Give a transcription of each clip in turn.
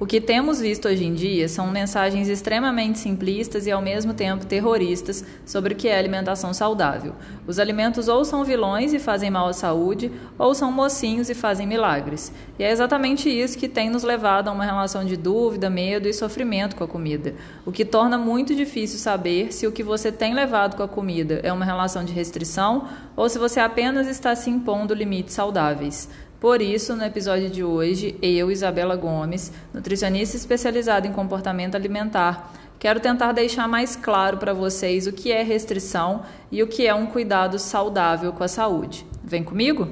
O que temos visto hoje em dia são mensagens extremamente simplistas e ao mesmo tempo terroristas sobre o que é alimentação saudável. Os alimentos ou são vilões e fazem mal à saúde, ou são mocinhos e fazem milagres. E é exatamente isso que tem nos levado a uma relação de dúvida, medo e sofrimento com a comida, o que torna muito difícil saber se o que você tem levado com a comida é uma relação de restrição ou se você apenas está se impondo limites saudáveis. Por isso, no episódio de hoje, eu, Isabela Gomes, nutricionista especializada em comportamento alimentar, quero tentar deixar mais claro para vocês o que é restrição e o que é um cuidado saudável com a saúde. Vem comigo?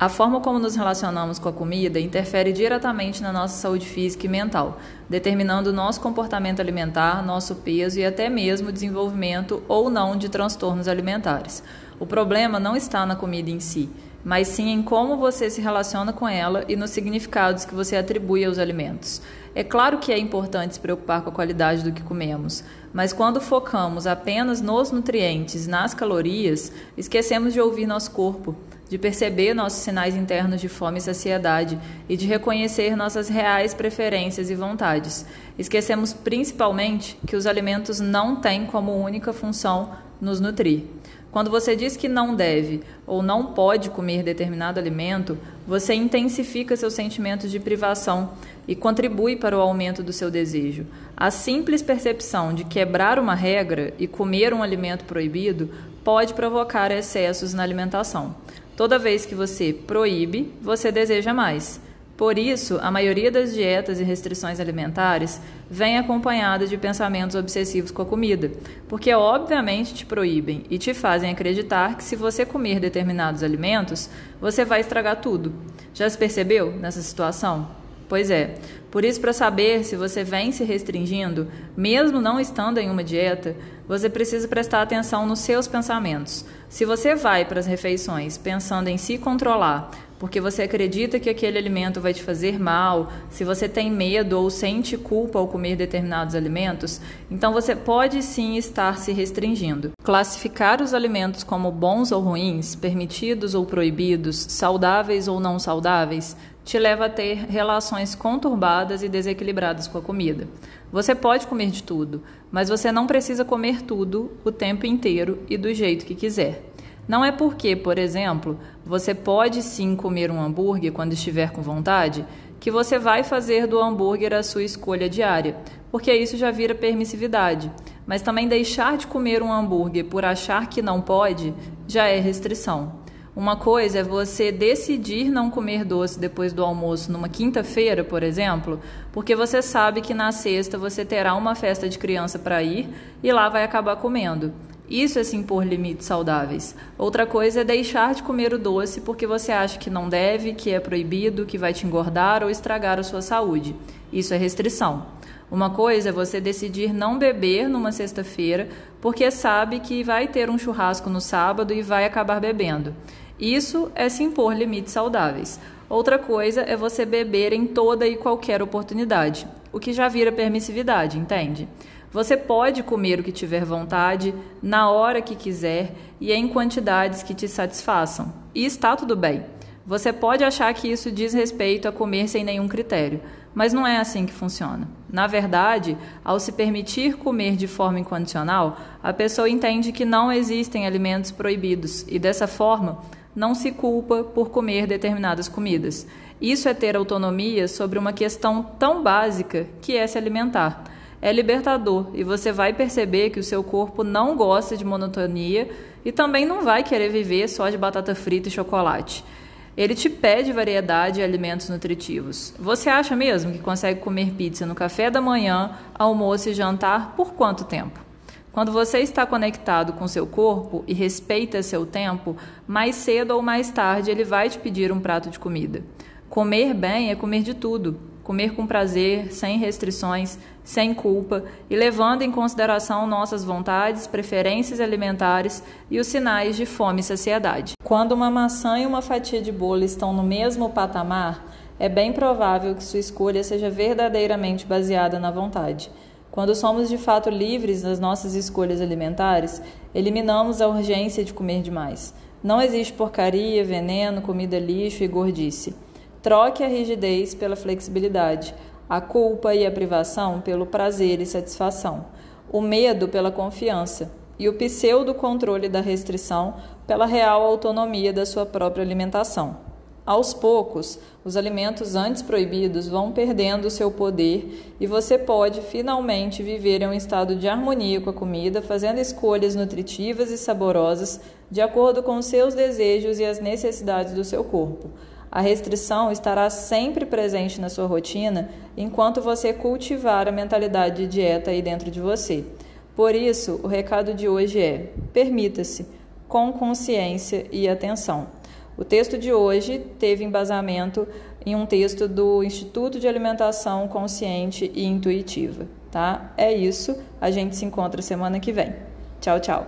A forma como nos relacionamos com a comida interfere diretamente na nossa saúde física e mental, determinando nosso comportamento alimentar, nosso peso e até mesmo o desenvolvimento ou não de transtornos alimentares. O problema não está na comida em si, mas sim em como você se relaciona com ela e nos significados que você atribui aos alimentos. É claro que é importante se preocupar com a qualidade do que comemos, mas quando focamos apenas nos nutrientes, nas calorias, esquecemos de ouvir nosso corpo de perceber nossos sinais internos de fome e saciedade e de reconhecer nossas reais preferências e vontades. Esquecemos principalmente que os alimentos não têm como única função nos nutrir. Quando você diz que não deve ou não pode comer determinado alimento, você intensifica seus sentimentos de privação e contribui para o aumento do seu desejo. A simples percepção de quebrar uma regra e comer um alimento proibido pode provocar excessos na alimentação. Toda vez que você proíbe, você deseja mais. Por isso, a maioria das dietas e restrições alimentares vem acompanhada de pensamentos obsessivos com a comida, porque obviamente te proíbem e te fazem acreditar que se você comer determinados alimentos, você vai estragar tudo. Já se percebeu nessa situação? Pois é. Por isso, para saber se você vem se restringindo, mesmo não estando em uma dieta, você precisa prestar atenção nos seus pensamentos. Se você vai para as refeições pensando em se controlar, porque você acredita que aquele alimento vai te fazer mal, se você tem medo ou sente culpa ao comer determinados alimentos, então você pode sim estar se restringindo. Classificar os alimentos como bons ou ruins, permitidos ou proibidos, saudáveis ou não saudáveis, te leva a ter relações conturbadas e desequilibradas com a comida. Você pode comer de tudo, mas você não precisa comer tudo o tempo inteiro e do jeito que quiser. Não é porque, por exemplo, você pode sim comer um hambúrguer quando estiver com vontade, que você vai fazer do hambúrguer a sua escolha diária, porque isso já vira permissividade. Mas também deixar de comer um hambúrguer por achar que não pode já é restrição. Uma coisa é você decidir não comer doce depois do almoço numa quinta-feira, por exemplo, porque você sabe que na sexta você terá uma festa de criança para ir e lá vai acabar comendo. Isso é se impor limites saudáveis. Outra coisa é deixar de comer o doce porque você acha que não deve, que é proibido, que vai te engordar ou estragar a sua saúde. Isso é restrição. Uma coisa é você decidir não beber numa sexta-feira porque sabe que vai ter um churrasco no sábado e vai acabar bebendo. Isso é se impor limites saudáveis. Outra coisa é você beber em toda e qualquer oportunidade, o que já vira permissividade, entende? Você pode comer o que tiver vontade, na hora que quiser e em quantidades que te satisfaçam. E está tudo bem. Você pode achar que isso diz respeito a comer sem nenhum critério, mas não é assim que funciona. Na verdade, ao se permitir comer de forma incondicional, a pessoa entende que não existem alimentos proibidos e, dessa forma, não se culpa por comer determinadas comidas. Isso é ter autonomia sobre uma questão tão básica que é se alimentar. É libertador e você vai perceber que o seu corpo não gosta de monotonia e também não vai querer viver só de batata frita e chocolate. Ele te pede variedade e alimentos nutritivos. Você acha mesmo que consegue comer pizza no café da manhã, almoço e jantar por quanto tempo? Quando você está conectado com seu corpo e respeita seu tempo, mais cedo ou mais tarde ele vai te pedir um prato de comida. Comer bem é comer de tudo, comer com prazer, sem restrições, sem culpa e levando em consideração nossas vontades, preferências alimentares e os sinais de fome e saciedade. Quando uma maçã e uma fatia de bolo estão no mesmo patamar, é bem provável que sua escolha seja verdadeiramente baseada na vontade. Quando somos de fato livres das nossas escolhas alimentares, eliminamos a urgência de comer demais. Não existe porcaria, veneno, comida lixo e gordice. Troque a rigidez pela flexibilidade, a culpa e a privação pelo prazer e satisfação, o medo pela confiança e o pseudo controle da restrição pela real autonomia da sua própria alimentação. Aos poucos, os alimentos antes proibidos vão perdendo seu poder e você pode finalmente viver em um estado de harmonia com a comida, fazendo escolhas nutritivas e saborosas de acordo com seus desejos e as necessidades do seu corpo. A restrição estará sempre presente na sua rotina enquanto você cultivar a mentalidade de dieta aí dentro de você. Por isso, o recado de hoje é: permita-se, com consciência e atenção. O texto de hoje teve embasamento em um texto do Instituto de Alimentação Consciente e Intuitiva, tá? É isso. A gente se encontra semana que vem. Tchau, tchau.